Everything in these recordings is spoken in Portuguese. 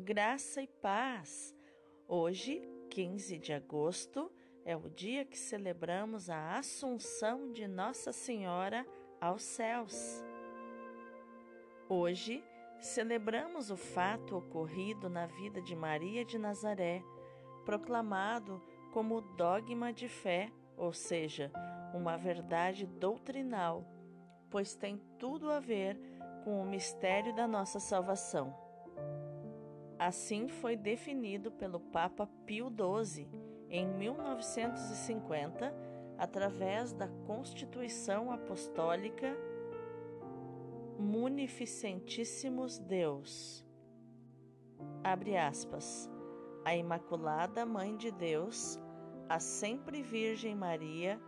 graça e paz. Hoje, 15 de agosto, é o dia que celebramos a Assunção de Nossa Senhora aos céus. Hoje, celebramos o fato ocorrido na vida de Maria de Nazaré, proclamado como dogma de fé, ou seja, uma verdade doutrinal, pois tem tudo a ver com o mistério da nossa salvação. Assim foi definido pelo Papa Pio XII em 1950, através da Constituição Apostólica Munificentíssimos Deus. Abre aspas. A Imaculada Mãe de Deus, a sempre Virgem Maria,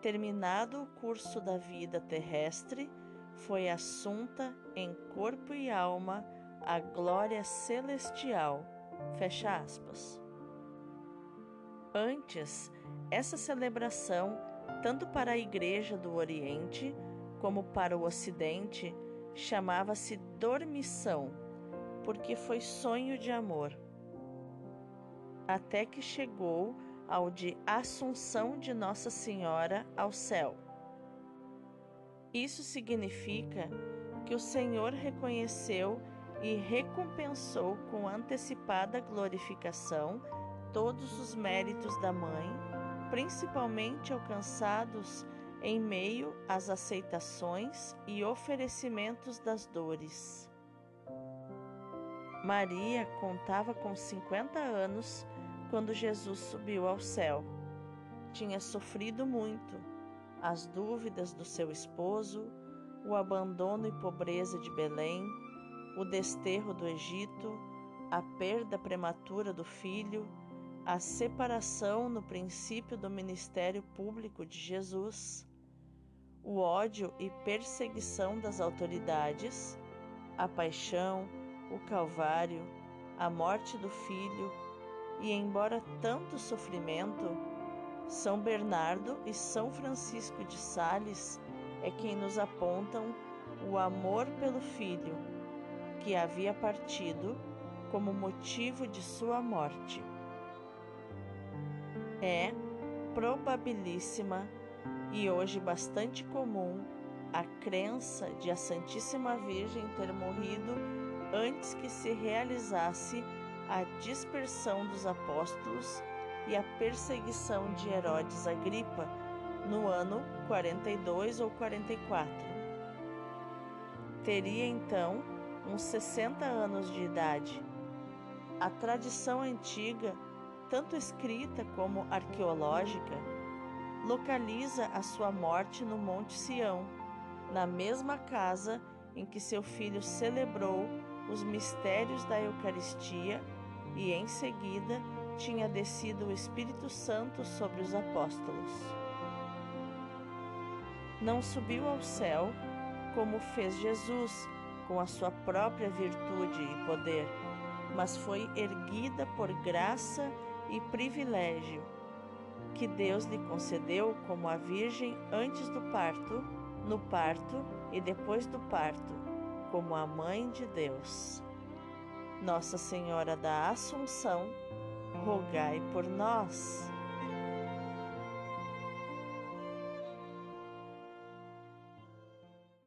terminado o curso da vida terrestre, foi assunta em corpo e alma a glória celestial. Fecha aspas. Antes, essa celebração, tanto para a Igreja do Oriente como para o Ocidente, chamava-se dormição, porque foi sonho de amor. Até que chegou ao de Assunção de Nossa Senhora ao céu. Isso significa que o Senhor reconheceu e recompensou com antecipada glorificação todos os méritos da Mãe, principalmente alcançados em meio às aceitações e oferecimentos das dores. Maria contava com 50 anos quando Jesus subiu ao céu. Tinha sofrido muito, as dúvidas do seu esposo, o abandono e pobreza de Belém, o desterro do Egito, a perda prematura do filho, a separação no princípio do ministério público de Jesus, o ódio e perseguição das autoridades, a paixão, o calvário, a morte do filho, e embora tanto sofrimento, São Bernardo e São Francisco de Sales é quem nos apontam o amor pelo filho que havia partido como motivo de sua morte. É probabilíssima e hoje bastante comum a crença de a Santíssima Virgem ter morrido antes que se realizasse a dispersão dos apóstolos e a perseguição de Herodes Agripa no ano 42 ou 44. Teria então uns 60 anos de idade. A tradição antiga, tanto escrita como arqueológica, localiza a sua morte no Monte Sião, na mesma casa em que seu filho celebrou os mistérios da Eucaristia e em seguida tinha descido o Espírito Santo sobre os apóstolos. Não subiu ao céu como fez Jesus com a sua própria virtude e poder, mas foi erguida por graça e privilégio que Deus lhe concedeu como a Virgem antes do parto, no parto e depois do parto, como a Mãe de Deus. Nossa Senhora da Assunção, rogai por nós.